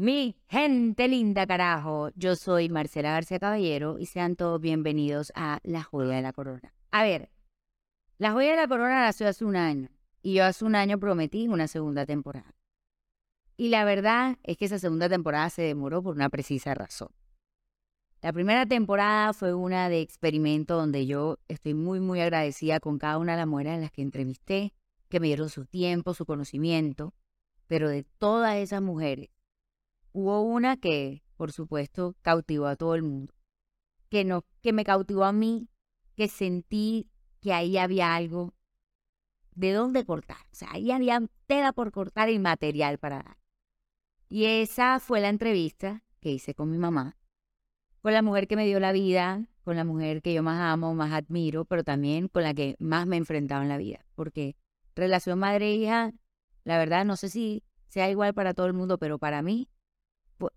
Mi gente linda, carajo. Yo soy Marcela García Caballero y sean todos bienvenidos a La Joya de la Corona. A ver, La Joya de la Corona nació hace un año y yo hace un año prometí una segunda temporada. Y la verdad es que esa segunda temporada se demoró por una precisa razón. La primera temporada fue una de experimento donde yo estoy muy, muy agradecida con cada una de las mujeres a las que entrevisté, que me dieron su tiempo, su conocimiento, pero de todas esas mujeres, hubo una que, por supuesto, cautivó a todo el mundo, que, no, que me cautivó a mí, que sentí que ahí había algo de dónde cortar, o sea, ahí había tela por cortar y material para dar. Y esa fue la entrevista que hice con mi mamá, con la mujer que me dio la vida, con la mujer que yo más amo, más admiro, pero también con la que más me he enfrentado en la vida. Porque relación madre-hija, la verdad, no sé si sea igual para todo el mundo, pero para mí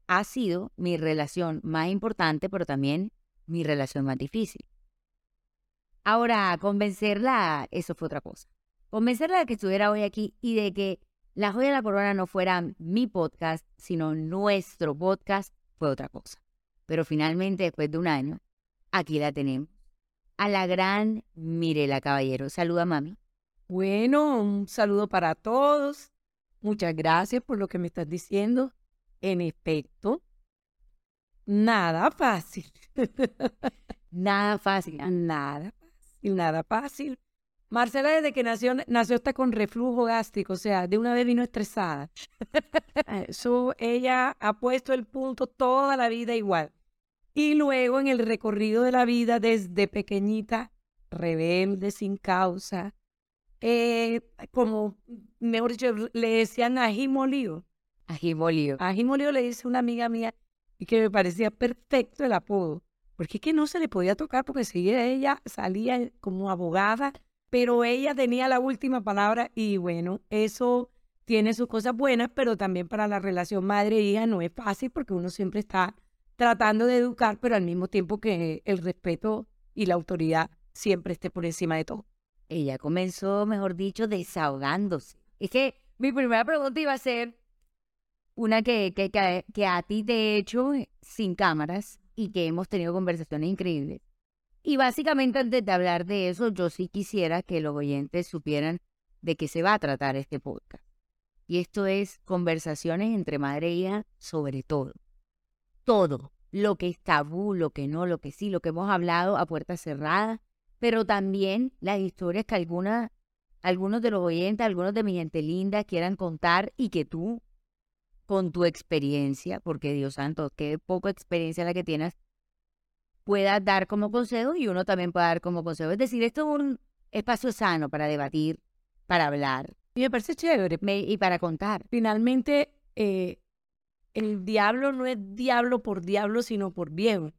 ha sido mi relación más importante, pero también mi relación más difícil. Ahora, convencerla, eso fue otra cosa. Convencerla de que estuviera hoy aquí y de que La Joya de la Corona no fuera mi podcast, sino nuestro podcast, fue otra cosa. Pero finalmente, después de un año, aquí la tenemos. A la gran Mirela Caballero. Saluda, mami. Bueno, un saludo para todos. Muchas gracias por lo que me estás diciendo. En efecto, nada fácil. nada fácil. Nada fácil, nada fácil. Marcela desde que nació, nació está con reflujo gástrico, o sea, de una vez vino estresada. Eso, ella ha puesto el punto toda la vida igual. Y luego en el recorrido de la vida desde pequeñita, rebelde, sin causa, eh, como, mejor dicho, le decían ají molido. Ají molido. Ají molido le dice una amiga mía y que me parecía perfecto el apodo. Porque es que no se le podía tocar porque seguía ella, salía como abogada pero ella tenía la última palabra y bueno, eso tiene sus cosas buenas, pero también para la relación madre-hija no es fácil porque uno siempre está tratando de educar, pero al mismo tiempo que el respeto y la autoridad siempre esté por encima de todo. Ella comenzó, mejor dicho, desahogándose. Es que mi primera pregunta iba a ser una que, que, que, a ti te he hecho sin cámaras y que hemos tenido conversaciones increíbles. Y básicamente antes de hablar de eso, yo sí quisiera que los oyentes supieran de qué se va a tratar este podcast. Y esto es conversaciones entre madre e hija sobre todo. Todo, lo que es tabú, lo que no, lo que sí, lo que hemos hablado a puertas cerradas, pero también las historias que algunas, algunos de los oyentes, algunos de mi gente linda quieran contar y que tú, con tu experiencia, porque Dios santo, qué poca experiencia la que tienes, pueda dar como consejo y uno también pueda dar como consejo. Es decir, esto es un espacio sano para debatir, para hablar. Y me parece chévere. y para contar. Finalmente, eh, el diablo no es diablo por diablo, sino por bien.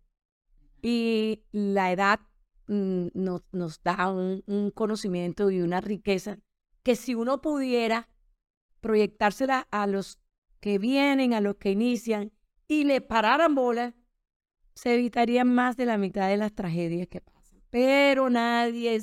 Y la edad mm, nos, nos, da un, un, conocimiento y una riqueza que si uno pudiera proyectársela a los que vienen, a los que inician, y le pararan bola, se evitarían más de la mitad de las tragedias que pasan. Pero nadie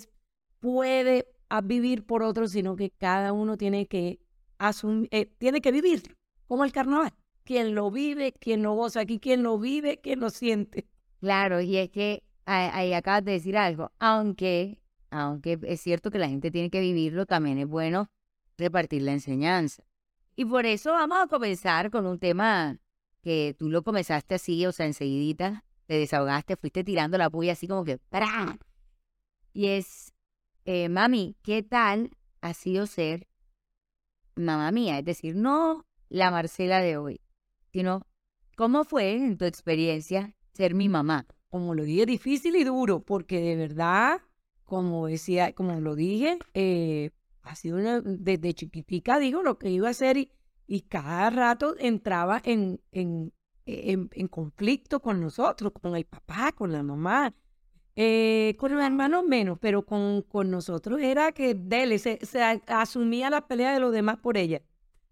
puede vivir por otro, sino que cada uno tiene que asumir, eh, tiene que vivir, como el carnaval. Quien lo vive, quien lo goza aquí, quien lo vive, quien lo siente. Claro, y es que ahí acabas de decir algo, aunque, aunque es cierto que la gente tiene que vivirlo, también es bueno repartir la enseñanza. Y por eso vamos a comenzar con un tema que tú lo comenzaste así, o sea, enseguidita, te desahogaste, fuiste tirando la puya así como que ¡pra! Y es, eh, mami, ¿qué tal ha sido ser mamá mía? Es decir, no la Marcela de hoy, sino cómo fue en tu experiencia ser mi mamá. Como lo dije, difícil y duro, porque de verdad, como decía, como lo dije, eh, ha sido una, desde chiquitica digo lo que iba a hacer y, y cada rato entraba en, en, en, conflicto con nosotros, con el papá, con la mamá. Eh, con los hermanos menos, pero con, con nosotros era que Dele se, se, asumía la pelea de los demás por ella.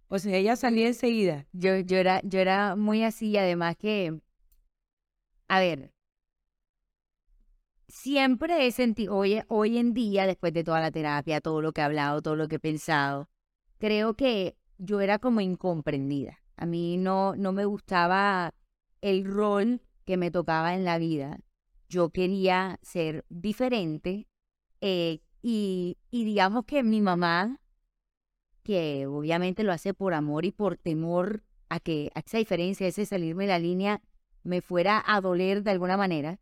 O sea, ella salía enseguida. Yo, yo, era, yo era muy así, además que, a ver, siempre he sentido, hoy, en día, después de toda la terapia, todo lo que he hablado, todo lo que he pensado, creo que yo era como incomprendida. A mí no, no me gustaba el rol que me tocaba en la vida. Yo quería ser diferente eh, y, y digamos que mi mamá, que obviamente lo hace por amor y por temor a que a esa diferencia, ese salirme de la línea, me fuera a doler de alguna manera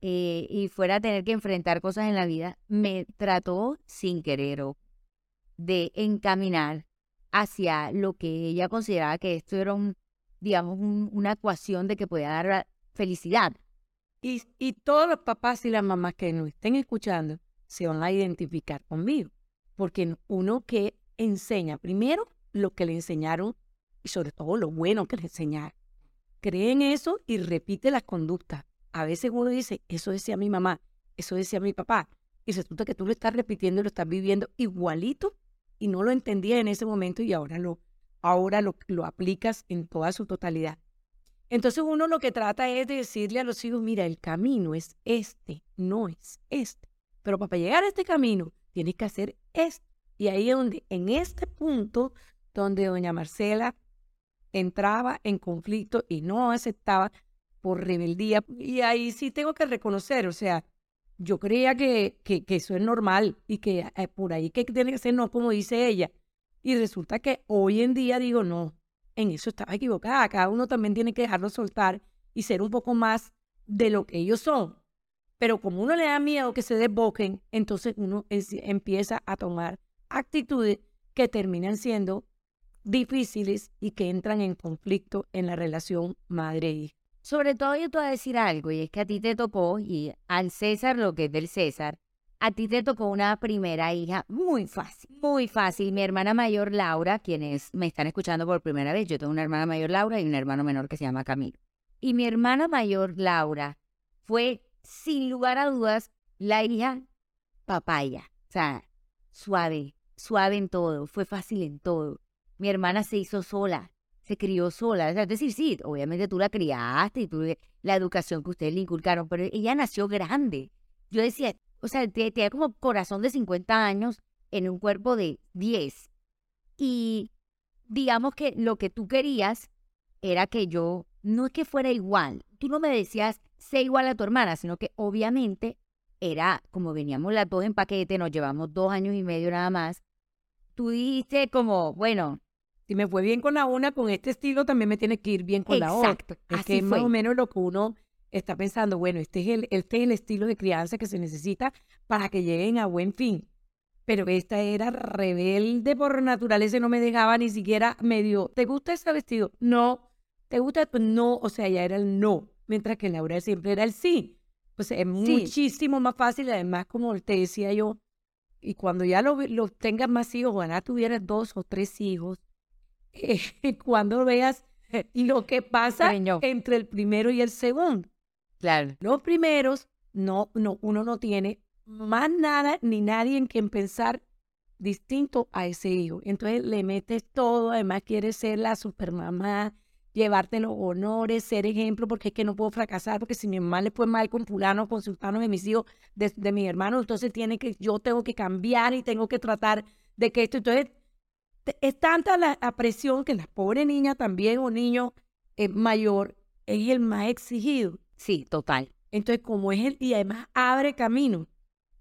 eh, y fuera a tener que enfrentar cosas en la vida, me trató sin querer de encaminar hacia lo que ella consideraba que esto era un, digamos, una ecuación de que podía dar felicidad. Y, y todos los papás y las mamás que nos estén escuchando se van a identificar conmigo, porque uno que enseña primero lo que le enseñaron y sobre todo lo bueno que le enseñaron. Cree en eso y repite las conductas. A veces uno dice, eso decía mi mamá, eso decía mi papá, y resulta que tú lo estás repitiendo y lo estás viviendo igualito y no lo entendía en ese momento y ahora lo, ahora lo, lo aplicas en toda su totalidad. Entonces uno lo que trata es de decirle a los hijos, mira, el camino es este, no es este. Pero para llegar a este camino tienes que hacer esto. Y ahí es donde, en este punto, donde doña Marcela entraba en conflicto y no aceptaba por rebeldía. Y ahí sí tengo que reconocer, o sea, yo creía que, que, eso es normal y que eh, por ahí que tiene que ser no como dice ella. Y resulta que hoy en día digo, no, en eso estaba equivocada. Cada uno también tiene que dejarlo soltar y ser un poco más de lo que ellos son. Pero como uno le da miedo que se desboquen, entonces uno empieza a tomar actitudes que terminan siendo difíciles y que entran en conflicto en la relación madre-hija. Sobre todo yo te voy a decir algo, y es que a ti te tocó, y al César lo que es del César, a ti te tocó una primera hija muy fácil, muy fácil. Mi hermana mayor Laura, quienes me están escuchando por primera vez, yo tengo una hermana mayor Laura y un hermano menor que se llama Camilo. Y mi hermana mayor Laura fue, sin lugar a dudas, la hija papaya. O sea, suave, suave en todo, fue fácil en todo. Mi hermana se hizo sola, se crió sola. es decir, sí, obviamente tú la criaste y tú la educación que ustedes le inculcaron, pero ella nació grande. Yo decía, o sea, tenía como corazón de 50 años en un cuerpo de 10. Y digamos que lo que tú querías era que yo, no es que fuera igual, tú no me decías, sé igual a tu hermana, sino que obviamente era como veníamos las dos en paquete, nos llevamos dos años y medio nada más. Tú dijiste como, bueno, si me fue bien con la una, con este estilo también me tiene que ir bien con la otra. Es que es más o menos lo que uno está pensando, bueno, este es, el, este es el estilo de crianza que se necesita para que lleguen a buen fin. Pero esta era rebelde por naturaleza, no me dejaba ni siquiera medio, ¿te gusta ese vestido? No. ¿Te gusta? Pues no, o sea, ya era el no, mientras que Laura siempre era el sí. Pues es muchísimo más fácil, además, como te decía yo, y cuando ya lo, lo tengas más hijos, ojalá tuvieras dos o tres hijos, cuando veas lo que pasa entre el primero y el segundo. Claro. Los primeros, no, no, uno no tiene más nada ni nadie en quien pensar distinto a ese hijo. Entonces le metes todo, además quieres ser la supermamá, llevarte los honores, ser ejemplo, porque es que no puedo fracasar, porque si mi mamá le fue mal con fulano, con sultano de mis hijos, de, de mi hermano, entonces tiene que, yo tengo que cambiar y tengo que tratar de que esto, entonces es tanta la, presión que la pobre niña también o niño es mayor es el más exigido. Sí, total. Entonces, como es el, y además abre camino,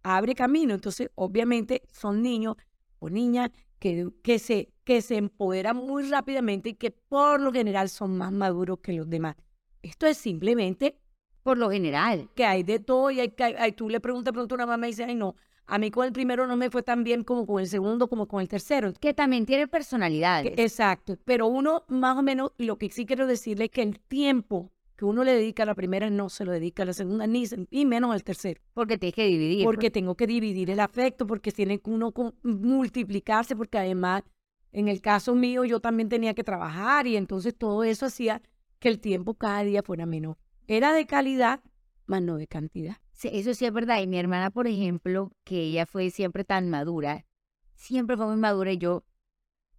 abre camino. Entonces, obviamente son niños o niñas que, que, se, que se empoderan muy rápidamente y que por lo general son más maduros que los demás. Esto es simplemente por lo general. Que hay de todo y hay, hay, tú le preguntas pronto a una mamá y dice, ay no, a mí con el primero no me fue tan bien como con el segundo, como con el tercero. Que también tiene personalidad. Exacto, pero uno más o menos, lo que sí quiero decirle es que el tiempo que uno le dedica a la primera no se lo dedica a la segunda, ni, ni menos al tercero. Porque tienes que dividir. Porque tengo que dividir el afecto, porque tiene que uno multiplicarse, porque además, en el caso mío, yo también tenía que trabajar y entonces todo eso hacía que el tiempo cada día fuera menor. Era de calidad, más no de cantidad. Sí, eso sí es verdad. Y mi hermana, por ejemplo, que ella fue siempre tan madura, siempre fue muy madura y yo,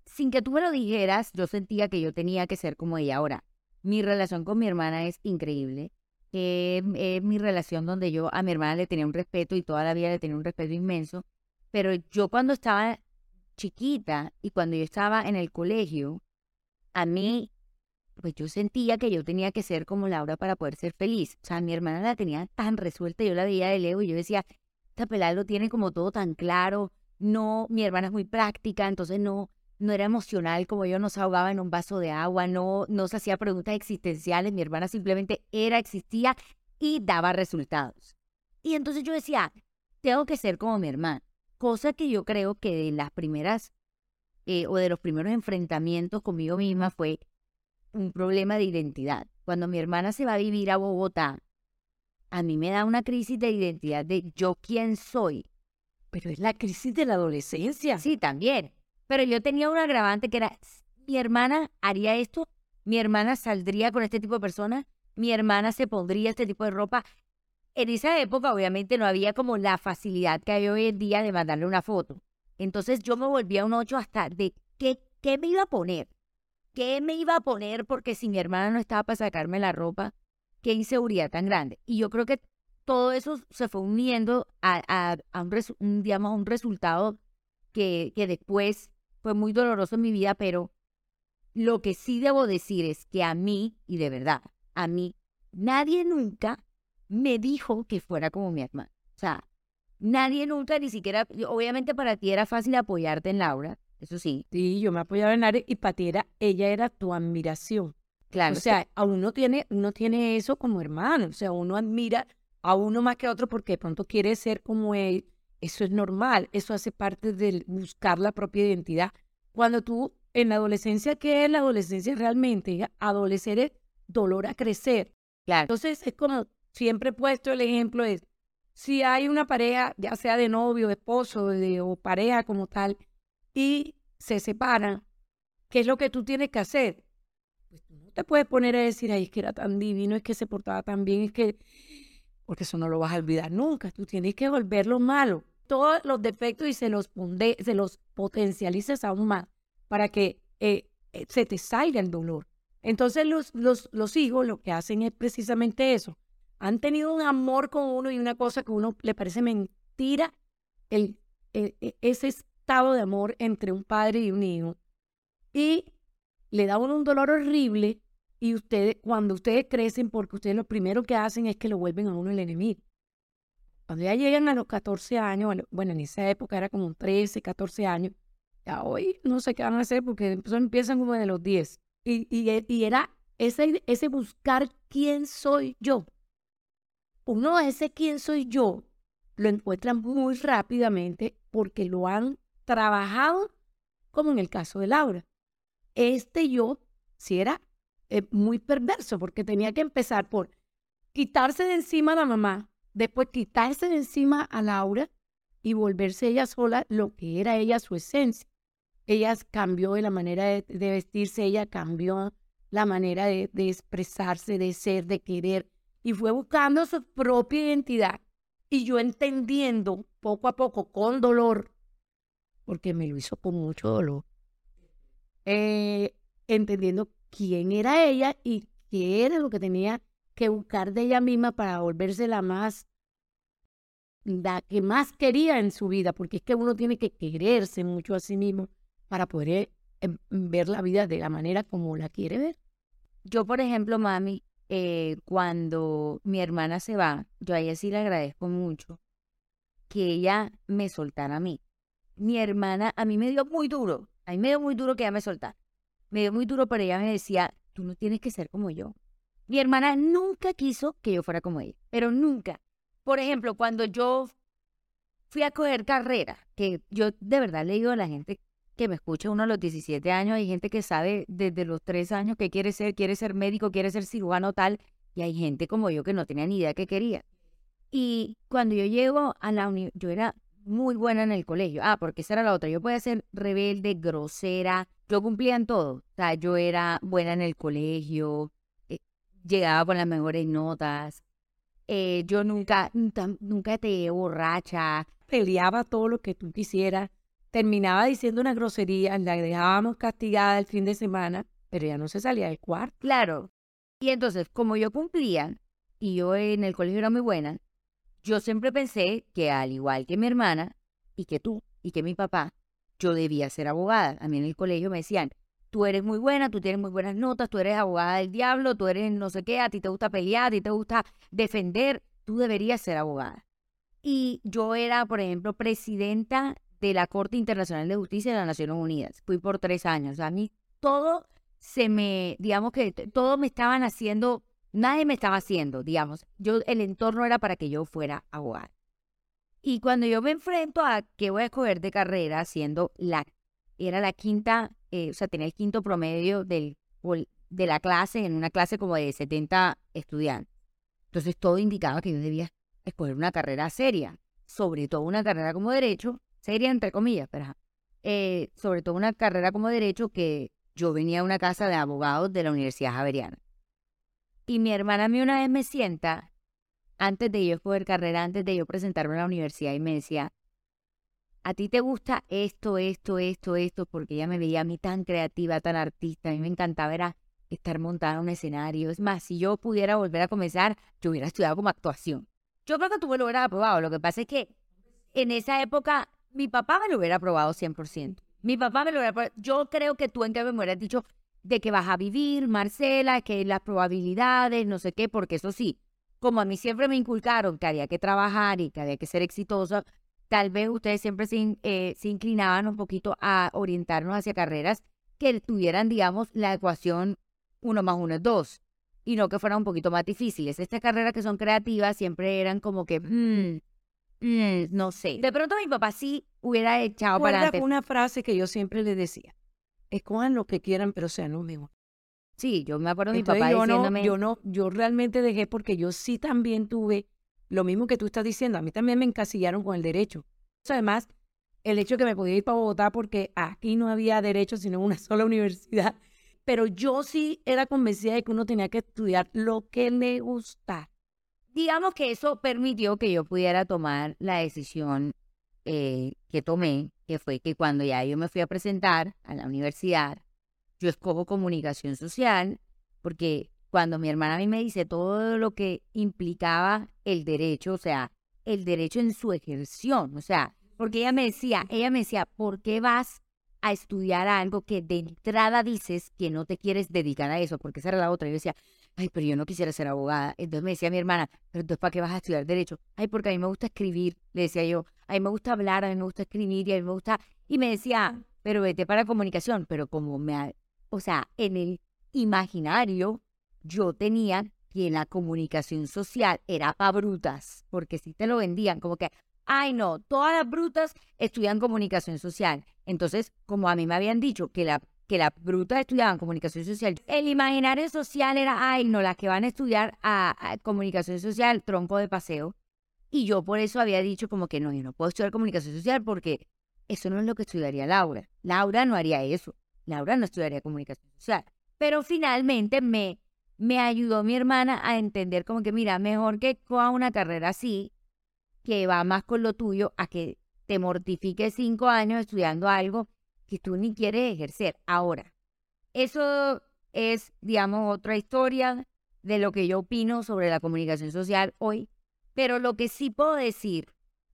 sin que tú me lo dijeras, yo sentía que yo tenía que ser como ella. Ahora, mi relación con mi hermana es increíble. es mi relación donde yo a mi hermana le tenía un respeto y toda la vida le tenía un respeto inmenso. Pero yo cuando estaba chiquita y cuando yo estaba en el colegio, a mí pues yo sentía que yo tenía que ser como Laura para poder ser feliz. O sea, mi hermana la tenía tan resuelta, yo la veía de lejos y yo decía, esta pelada lo tiene como todo tan claro. No, mi hermana es muy práctica, entonces no, no era emocional como yo, no se ahogaba en un vaso de agua, no, no se hacía preguntas existenciales, mi hermana simplemente era, existía y daba resultados. Y entonces yo decía, tengo que ser como mi hermana, cosa que yo creo que de las primeras eh, o de los primeros enfrentamientos conmigo misma fue un problema de identidad. Cuando mi hermana se va a vivir a Bogotá, a mí me da una crisis de identidad de yo quién soy. Pero es la crisis de la adolescencia. Sí, también. Pero yo tenía un agravante que era, mi hermana haría esto, mi hermana saldría con este tipo de personas, mi hermana se pondría este tipo de ropa. En esa época, obviamente, no había como la facilidad que hay hoy en día de mandarle una foto. Entonces yo me volvía un ocho hasta de qué, qué me iba a poner. ¿Qué me iba a poner? Porque si mi hermana no estaba para sacarme la ropa, qué inseguridad tan grande. Y yo creo que todo eso se fue uniendo a, un, digamos, un resultado que, que después fue muy doloroso en mi vida, pero lo que sí debo decir es que a mí, y de verdad, a mí, nadie nunca me dijo que fuera como mi hermana. O sea, nadie nunca, ni siquiera, obviamente para ti era fácil apoyarte en Laura, eso sí. Sí, yo me apoyaba en Laura y para ti era, ella era tu admiración. Claro. O sea, a uno tiene, uno tiene eso como hermano. O sea, uno admira a uno más que a otro porque de pronto quiere ser como él. Eso es normal. Eso hace parte de buscar la propia identidad. Cuando tú, en la adolescencia, ¿qué es la adolescencia realmente? Adolecer es dolor a crecer. Claro. Entonces, es como siempre he puesto el ejemplo es, si hay una pareja, ya sea de novio, de esposo de, o pareja como tal, y se separan, ¿qué es lo que tú tienes que hacer? te puedes poner a decir, ay, es que era tan divino, es que se portaba tan bien, es que, porque eso no lo vas a olvidar nunca, tú tienes que volverlo malo, todos los defectos y se los, se los potencialices aún más para que eh, eh, se te salga el dolor. Entonces los, los, los hijos lo que hacen es precisamente eso. Han tenido un amor con uno y una cosa que a uno le parece mentira, el, e, ese estado de amor entre un padre y un hijo. Y le da uno un dolor horrible y ustedes, cuando ustedes crecen, porque ustedes lo primero que hacen es que lo vuelven a uno el enemigo. Cuando ya llegan a los 14 años, bueno, en esa época era como 13, 14 años, ya hoy no sé qué van a hacer porque empiezan como de los 10. Y, y, y era ese, ese buscar quién soy yo. Uno ese quién soy yo lo encuentran muy rápidamente porque lo han trabajado, como en el caso de Laura. Este yo, si era eh, muy perverso porque tenía que empezar por quitarse de encima a la mamá, después quitarse de encima a Laura y volverse ella sola lo que era ella su esencia. Ella cambió de la manera de, vestirse, ella cambió la manera de, de expresarse, de ser, de querer, y fue buscando su propia identidad. Y yo entendiendo poco a poco, con dolor, porque me lo hizo con mucho dolor, eh, entendiendo quién era ella y qué era lo que tenía que buscar de ella misma para volverse la más, la que más quería en su vida, porque es que uno tiene que quererse mucho a sí mismo para poder em, ver la vida de la manera como la quiere ver. Yo, por ejemplo, mami, eh, cuando mi hermana se va, yo a ella sí le agradezco mucho que ella me soltara a mí. Mi hermana a mí me dio muy duro, a mí me dio muy duro que ella me soltara me dio muy duro, pero ella me decía, tú no tienes que ser como yo. Mi hermana nunca quiso que yo fuera como ella, pero nunca. Por ejemplo, cuando yo fui a coger carrera, que yo de verdad le digo a la gente que me escucha uno a los 17 años, hay gente que sabe desde los 3 años que quiere ser, quiere ser médico, quiere ser cirujano tal, y hay gente como yo que no tenía ni idea que quería. Y cuando yo llego a la universidad, yo era muy buena en el colegio. Ah, porque esa era la otra. Yo podía ser rebelde, grosera. Yo cumplía en todo. O sea, yo era buena en el colegio. Eh, llegaba con las mejores notas. Eh, yo nunca, nunca, te borracha. Peleaba todo lo que tú quisieras. Terminaba diciendo una grosería. La dejábamos castigada el fin de semana. Pero ya no se salía del cuarto. Claro. Y entonces, como yo cumplía y yo en el colegio era muy buena, yo siempre pensé que al igual que mi hermana y que tú y que mi papá, yo debía ser abogada. A mí en el colegio me decían, tú eres muy buena, tú tienes muy buenas notas, tú eres abogada del diablo, tú eres no sé qué, a ti te gusta pelear, a ti te gusta defender, tú deberías ser abogada. Y yo era, por ejemplo, presidenta de la Corte Internacional de Justicia de las Naciones Unidas. Fui por tres años. A mí todo se me, digamos que todo me estaban haciendo, nadie me estaba haciendo, digamos. Yo, el entorno era para que yo fuera abogada. Y cuando yo me enfrento a qué voy a escoger de carrera, siendo la, era la quinta, eh, o sea, tenía el quinto promedio de la clase, en una clase como de 70 estudiantes. Entonces todo indicaba que yo debía escoger una carrera seria, sobre todo una carrera como derecho, seria entre comillas, pero eh, sobre todo una carrera como derecho que yo venía a una casa de abogados de la Universidad Javeriana. Y mi hermana a mí una vez me sienta antes de yo escoger carrera, antes de yo presentarme a la universidad y me decía, a ti te gusta esto, esto, esto, esto, porque ella me veía a mí tan creativa, tan artista, a mí me encantaba era estar montada en un escenario. Es más, si yo pudiera volver a comenzar, yo hubiera estudiado como actuación. Yo creo que tú me lo hubieras aprobado, lo que pasa es que en esa época mi papá me lo hubiera aprobado 100%. Mi papá me lo hubiera aprobado. Yo creo que tú en que me hubieras dicho de que vas a vivir, Marcela, que las probabilidades, no sé qué, porque eso sí, como a mí siempre me inculcaron que había que trabajar y que había que ser exitosa, tal vez ustedes siempre se, eh, se inclinaban un poquito a orientarnos hacia carreras que tuvieran, digamos, la ecuación 1 más 1 es 2 y no que fueran un poquito más difíciles. Estas carreras que son creativas siempre eran como que, mm, mm, no sé. De pronto mi papá sí hubiera echado para adelante. una frase que yo siempre le decía, escojan lo que quieran, pero sean los mismos. Sí, yo me acuerdo de mi papá yo diciéndome... No, yo no, yo realmente dejé porque yo sí también tuve lo mismo que tú estás diciendo. A mí también me encasillaron con el derecho. Además, el hecho de que me podía ir para Bogotá porque aquí no había derecho sino una sola universidad. Pero yo sí era convencida de que uno tenía que estudiar lo que le gusta. Digamos que eso permitió que yo pudiera tomar la decisión eh, que tomé, que fue que cuando ya yo me fui a presentar a la universidad, yo escojo comunicación social, porque cuando mi hermana a mí me dice todo lo que implicaba el derecho, o sea, el derecho en su ejerción, o sea, porque ella me decía, ella me decía, ¿por qué vas a estudiar algo que de entrada dices que no te quieres dedicar a eso? Porque esa era la otra. Yo decía, ay, pero yo no quisiera ser abogada. Entonces me decía mi hermana, pero entonces ¿para qué vas a estudiar derecho? Ay, porque a mí me gusta escribir, le decía yo, a mí me gusta hablar, a mí me gusta escribir y a mí me gusta... Y me decía, pero vete para comunicación, pero como me, o sea, en el imaginario yo tenía que la comunicación social era para brutas, porque si te lo vendían como que, ay no, todas las brutas estudian comunicación social. Entonces, como a mí me habían dicho que la que las brutas estudiaban comunicación social, el imaginario social era, ay no, las que van a estudiar a, comunicación social, tronco de paseo. Y yo por eso había dicho como que no, yo no puedo estudiar comunicación social porque eso no es lo que estudiaría Laura. Laura no haría eso. Laura no estudiaría comunicación social. Pero finalmente me, me ayudó mi hermana a entender como que, mira, mejor que coja una carrera así, que va más con lo tuyo, a que te mortifiques cinco años estudiando algo que tú ni quieres ejercer. Ahora, eso es, digamos, otra historia de lo que yo opino sobre la comunicación social hoy. Pero lo que sí puedo decir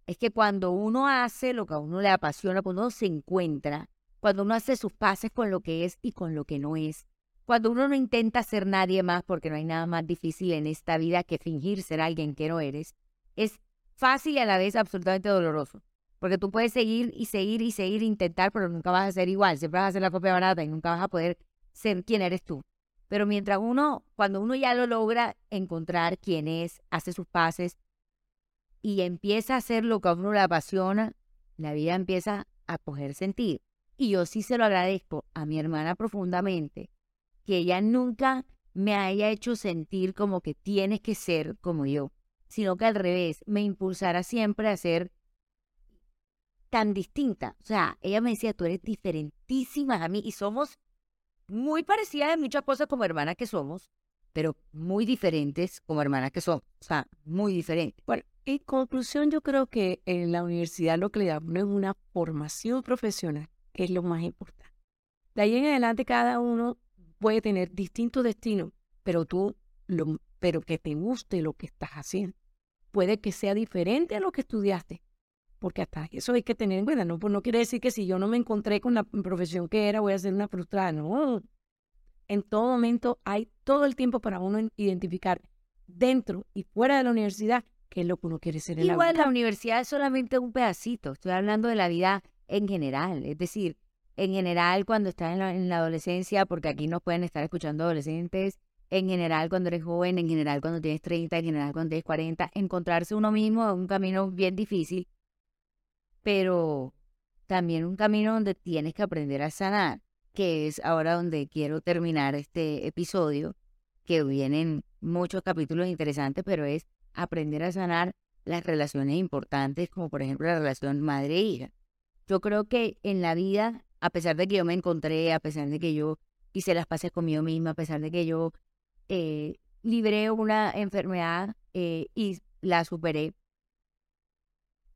es que cuando uno hace lo que a uno le apasiona, cuando uno se encuentra cuando uno hace sus pases con lo que es y con lo que no es, cuando uno no intenta ser nadie más, porque no hay nada más difícil en esta vida que fingir ser alguien que no eres, es fácil y a la vez absolutamente doloroso. Porque tú puedes seguir y seguir y seguir, intentar, pero nunca vas a ser igual. Siempre vas a ser la copia barata y nunca vas a poder ser quien eres tú. Pero mientras uno, cuando uno ya lo logra encontrar quién es, hace sus pases y empieza a hacer lo que a uno le apasiona, la vida empieza a coger sentido. Y yo sí se lo agradezco a mi hermana profundamente, que ella nunca me haya hecho sentir como que tienes que ser como yo, sino que al revés, me impulsara siempre a ser tan distinta. O sea, ella me decía, tú eres diferentísima a mí y somos muy parecidas en muchas cosas como hermanas que somos, pero muy diferentes como hermanas que somos. O sea, muy diferentes. Bueno, en conclusión, yo creo que en la universidad lo que le damos es una formación profesional que es lo más importante. De ahí en adelante cada uno puede tener distintos destinos, pero tú, lo, pero que te guste lo que estás haciendo. Puede que sea diferente a lo que estudiaste, porque hasta eso hay que tener en cuenta, no, pues no quiere decir que si yo no me encontré con la profesión que era, voy a ser una frustrada, no. En todo momento hay todo el tiempo para uno identificar dentro y fuera de la universidad qué es lo que uno quiere ser en Igual la vida. la universidad es solamente un pedacito, estoy hablando de la vida en general, es decir, en general cuando estás en la, en la adolescencia, porque aquí nos pueden estar escuchando adolescentes, en general cuando eres joven, en general cuando tienes 30, en general cuando tienes 40, encontrarse uno mismo es un camino bien difícil, pero también un camino donde tienes que aprender a sanar, que es ahora donde quiero terminar este episodio, que vienen muchos capítulos interesantes, pero es aprender a sanar las relaciones importantes, como por ejemplo la relación madre-hija. Yo creo que en la vida, a pesar de que yo me encontré, a pesar de que yo hice las paces conmigo misma, a pesar de que yo eh, libré una enfermedad eh, y la superé,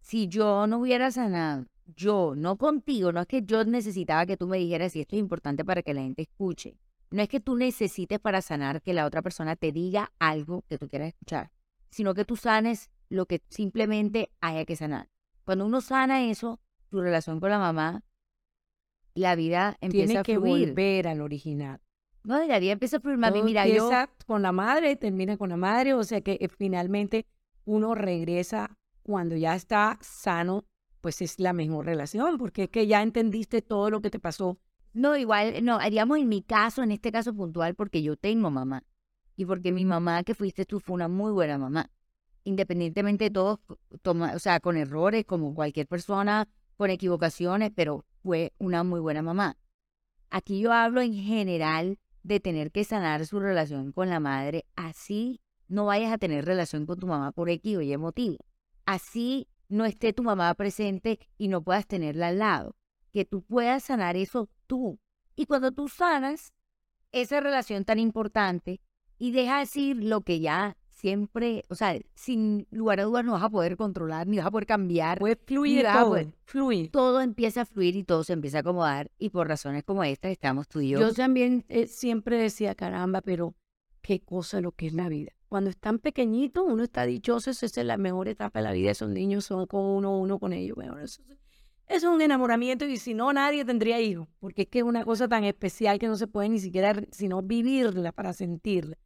si yo no hubiera sanado, yo, no contigo, no es que yo necesitaba que tú me dijeras si esto es importante para que la gente escuche. No es que tú necesites para sanar que la otra persona te diga algo que tú quieras escuchar, sino que tú sanes lo que simplemente haya que sanar. Cuando uno sana eso, tu relación con la mamá, la vida empieza Tiene a que fluir. volver al original. No, y la vida empieza a fluir. Mami, mira, yo... empieza con la madre, termina con la madre, o sea que eh, finalmente uno regresa cuando ya está sano, pues es la mejor relación, porque es que ya entendiste todo lo que te pasó. No, igual, no, haríamos en mi caso, en este caso puntual, porque yo tengo mamá. Y porque mi mamá que fuiste tú fue una muy buena mamá. Independientemente de todo, toma, o sea, con errores, como cualquier persona, con equivocaciones, pero fue una muy buena mamá. Aquí yo hablo en general de tener que sanar su relación con la madre, así no vayas a tener relación con tu mamá por X o Y motivo. Así no esté tu mamá presente y no puedas tenerla al lado. Que tú puedas sanar eso tú. Y cuando tú sanas esa relación tan importante y dejas ir lo que ya siempre, o sea, sin lugar a dudas no vas a poder controlar, ni vas a poder cambiar. Vas a todo, poder- fluye. Todo empieza a fluir y todo se empieza a acomodar. Y por razones como estas estamos tú y yo. Yo también eh, siempre decía, caramba, pero qué cosa lo que es la vida. Cuando están pequeñitos, uno está dichoso, esa es la mejor etapa de la vida. Esos niños son con uno, uno con ellos. Eso, es- un enamoramiento y si no, nadie tendría hijos, porque es que es una cosa tan especial que no se puede ni siquiera, sino vivirla para sentirla.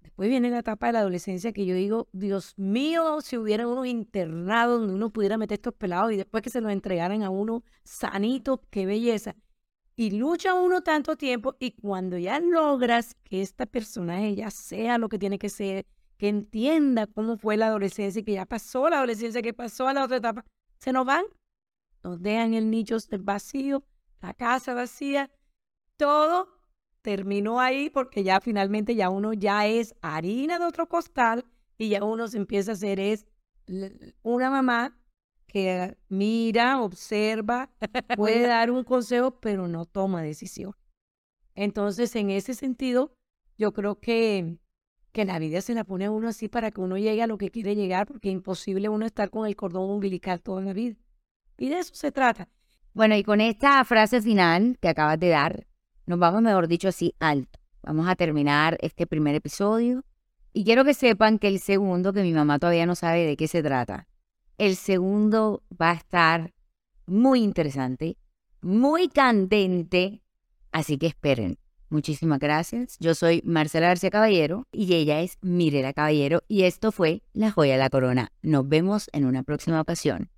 Después viene la etapa de la adolescencia que yo digo, Dios mío, si hubiera unos internados donde uno pudiera meter estos pelados y después que se los entregaran a uno sanito, qué belleza. Y lucha uno tanto tiempo y cuando ya logras que esta personaje ya sea lo que tiene que ser, que entienda cómo fue la adolescencia y que ya pasó la adolescencia, que pasó a la otra etapa, se nos van, nos dejan el nicho vacío, la casa vacía, todo terminó ahí porque ya finalmente ya uno ya es harina de otro costal y ya uno se empieza a hacer es una mamá que mira, observa, puede dar un consejo, pero no toma decisión. Entonces, en ese sentido, yo creo que, que la vida se la pone a uno así para que uno llegue a lo que quiere llegar, porque es imposible uno estar con el cordón umbilical toda la vida. Y de eso se trata. Bueno, y con esta frase final que acabas de dar, nos vamos, mejor dicho, así alto. Vamos a terminar este primer episodio. Y quiero que sepan que el segundo, que mi mamá todavía no sabe de qué se trata, el segundo va a estar muy interesante, muy candente, así que esperen. Muchísimas gracias. Yo soy Marcela García Caballero y ella es Mirela Caballero y esto fue La Joya de la Corona. Nos vemos en una próxima ocasión.